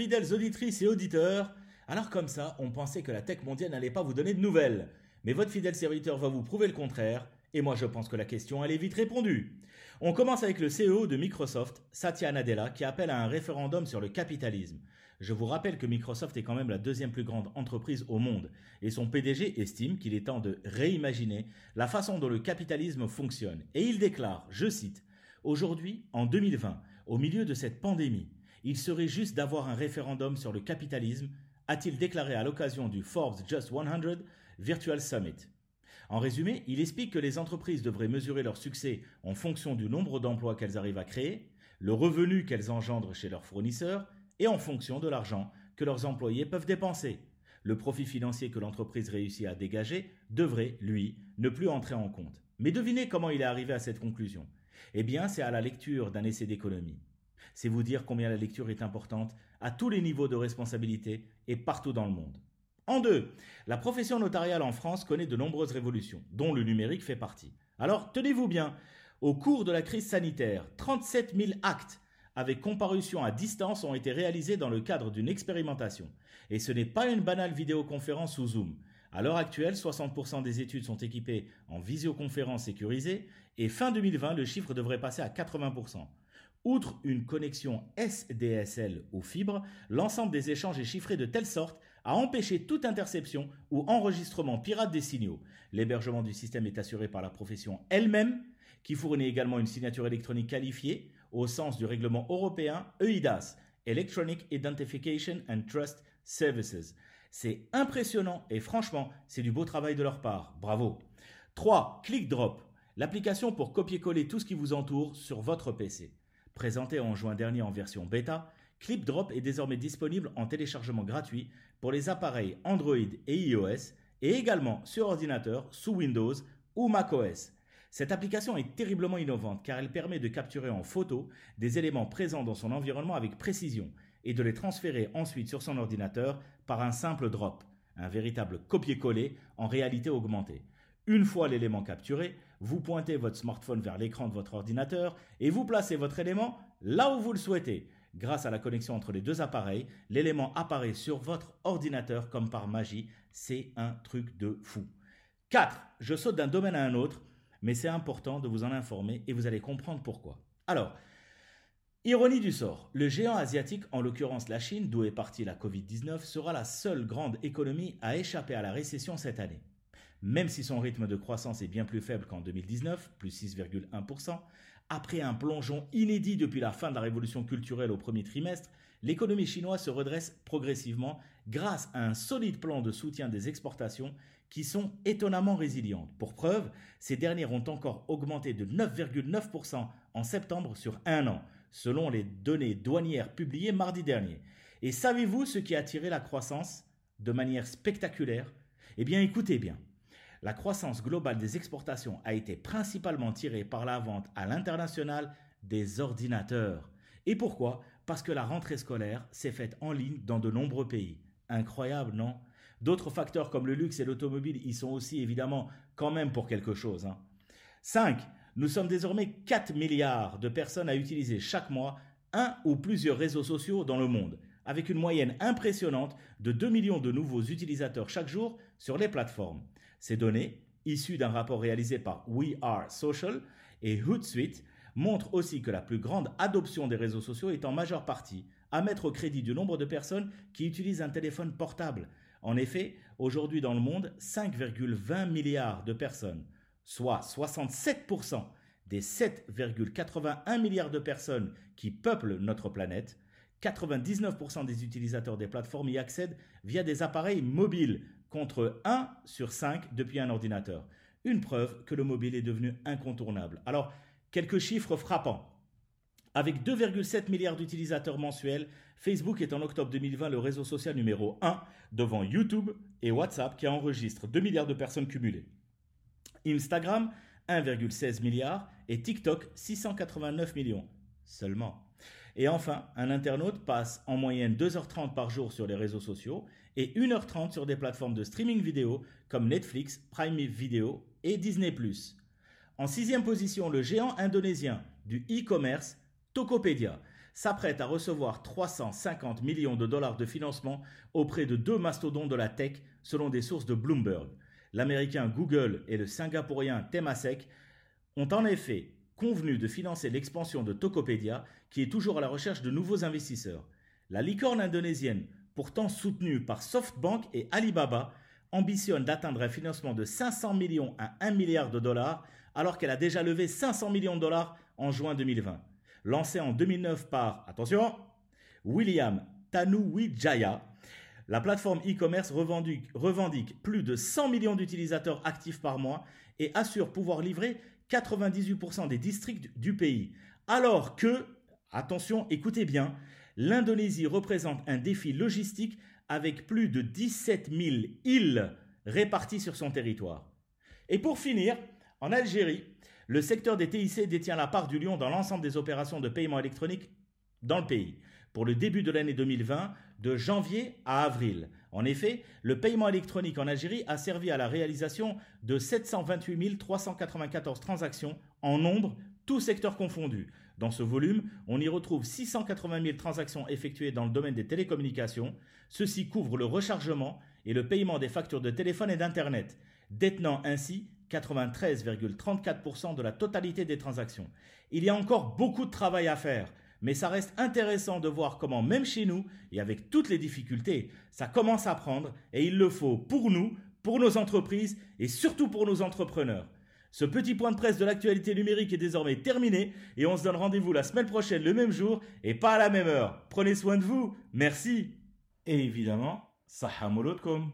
fidèles auditrices et auditeurs. Alors comme ça, on pensait que la tech mondiale n'allait pas vous donner de nouvelles. Mais votre fidèle serviteur va vous prouver le contraire. Et moi, je pense que la question, elle est vite répondue. On commence avec le CEO de Microsoft, Satya Nadella, qui appelle à un référendum sur le capitalisme. Je vous rappelle que Microsoft est quand même la deuxième plus grande entreprise au monde, et son PDG estime qu'il est temps de réimaginer la façon dont le capitalisme fonctionne. Et il déclare, je cite, Aujourd'hui, en 2020, au milieu de cette pandémie, il serait juste d'avoir un référendum sur le capitalisme, a-t-il déclaré à l'occasion du Forbes Just 100 Virtual Summit. En résumé, il explique que les entreprises devraient mesurer leur succès en fonction du nombre d'emplois qu'elles arrivent à créer, le revenu qu'elles engendrent chez leurs fournisseurs et en fonction de l'argent que leurs employés peuvent dépenser. Le profit financier que l'entreprise réussit à dégager devrait, lui, ne plus entrer en compte. Mais devinez comment il est arrivé à cette conclusion. Eh bien, c'est à la lecture d'un essai d'économie. C'est vous dire combien la lecture est importante à tous les niveaux de responsabilité et partout dans le monde. En deux, la profession notariale en France connaît de nombreuses révolutions, dont le numérique fait partie. Alors, tenez-vous bien, au cours de la crise sanitaire, 37 000 actes avec comparution à distance ont été réalisés dans le cadre d'une expérimentation. Et ce n'est pas une banale vidéoconférence sous Zoom. À l'heure actuelle, 60% des études sont équipées en visioconférence sécurisée et fin 2020, le chiffre devrait passer à 80%. Outre une connexion SDSL aux fibres, l'ensemble des échanges est chiffré de telle sorte à empêcher toute interception ou enregistrement pirate des signaux. L'hébergement du système est assuré par la profession elle-même, qui fournit également une signature électronique qualifiée au sens du règlement européen EIDAS, Electronic Identification and Trust Services. C'est impressionnant et franchement, c'est du beau travail de leur part. Bravo. 3. ClickDrop, l'application pour copier-coller tout ce qui vous entoure sur votre PC. Présenté en juin dernier en version bêta, ClipDrop est désormais disponible en téléchargement gratuit pour les appareils Android et iOS et également sur ordinateur sous Windows ou macOS. Cette application est terriblement innovante car elle permet de capturer en photo des éléments présents dans son environnement avec précision et de les transférer ensuite sur son ordinateur par un simple drop, un véritable copier-coller en réalité augmentée. Une fois l'élément capturé, vous pointez votre smartphone vers l'écran de votre ordinateur et vous placez votre élément là où vous le souhaitez. Grâce à la connexion entre les deux appareils, l'élément apparaît sur votre ordinateur comme par magie. C'est un truc de fou. 4. Je saute d'un domaine à un autre mais c'est important de vous en informer et vous allez comprendre pourquoi. Alors, ironie du sort, le géant asiatique, en l'occurrence la Chine, d'où est partie la Covid-19, sera la seule grande économie à échapper à la récession cette année. Même si son rythme de croissance est bien plus faible qu'en 2019, plus 6,1%, après un plongeon inédit depuis la fin de la révolution culturelle au premier trimestre, l'économie chinoise se redresse progressivement grâce à un solide plan de soutien des exportations qui sont étonnamment résilientes. Pour preuve, ces dernières ont encore augmenté de 9,9% en septembre sur un an, selon les données douanières publiées mardi dernier. Et savez-vous ce qui a attiré la croissance de manière spectaculaire? Eh bien écoutez bien. La croissance globale des exportations a été principalement tirée par la vente à l'international des ordinateurs. Et pourquoi? Parce que la rentrée scolaire s'est faite en ligne dans de nombreux pays. Incroyable, non? D'autres facteurs comme le luxe et l'automobile y sont aussi évidemment quand même pour quelque chose. 5. Hein. Nous sommes désormais 4 milliards de personnes à utiliser chaque mois un ou plusieurs réseaux sociaux dans le monde, avec une moyenne impressionnante de 2 millions de nouveaux utilisateurs chaque jour sur les plateformes. Ces données, issues d'un rapport réalisé par We Are Social et Hootsuite, montrent aussi que la plus grande adoption des réseaux sociaux est en majeure partie à mettre au crédit du nombre de personnes qui utilisent un téléphone portable, en effet, aujourd'hui dans le monde, 5,20 milliards de personnes, soit 67% des 7,81 milliards de personnes qui peuplent notre planète, 99% des utilisateurs des plateformes y accèdent via des appareils mobiles, contre 1 sur 5 depuis un ordinateur. Une preuve que le mobile est devenu incontournable. Alors, quelques chiffres frappants. Avec 2,7 milliards d'utilisateurs mensuels, Facebook est en octobre 2020 le réseau social numéro 1 devant YouTube et WhatsApp qui enregistrent 2 milliards de personnes cumulées. Instagram, 1,16 milliard et TikTok, 689 millions seulement. Et enfin, un internaute passe en moyenne 2h30 par jour sur les réseaux sociaux et 1h30 sur des plateformes de streaming vidéo comme Netflix, Prime Video et Disney ⁇ En sixième position, le géant indonésien du e-commerce Tokopedia. s'apprête à recevoir 350 millions de dollars de financement auprès de deux mastodontes de la tech, selon des sources de Bloomberg. L'américain Google et le singapourien Temasek ont en effet convenu de financer l'expansion de Tokopedia, qui est toujours à la recherche de nouveaux investisseurs. La licorne indonésienne, pourtant soutenue par SoftBank et Alibaba, ambitionne d'atteindre un financement de 500 millions à 1 milliard de dollars, alors qu'elle a déjà levé 500 millions de dollars en juin 2020. Lancée en 2009 par, attention, William Tanuwijaya, la plateforme e-commerce revendique, revendique, plus de 100 millions d'utilisateurs actifs par mois et assure pouvoir livrer 98% des districts du pays. Alors que, attention, écoutez bien, l'Indonésie représente un défi logistique avec plus de 17 000 îles réparties sur son territoire. Et pour finir, en Algérie, le secteur des TIC détient la part du lion dans l'ensemble des opérations de paiement électronique dans le pays pour le début de l'année 2020, de janvier à avril. En effet, le paiement électronique en Algérie a servi à la réalisation de 728 394 transactions en nombre, tous secteurs confondus. Dans ce volume, on y retrouve 680 000 transactions effectuées dans le domaine des télécommunications. Ceci couvre le rechargement et le paiement des factures de téléphone et d'Internet, détenant ainsi 93,34% de la totalité des transactions. Il y a encore beaucoup de travail à faire, mais ça reste intéressant de voir comment même chez nous, et avec toutes les difficultés, ça commence à prendre, et il le faut pour nous, pour nos entreprises, et surtout pour nos entrepreneurs. Ce petit point de presse de l'actualité numérique est désormais terminé, et on se donne rendez-vous la semaine prochaine le même jour, et pas à la même heure. Prenez soin de vous, merci. Et évidemment, sahamolotkom.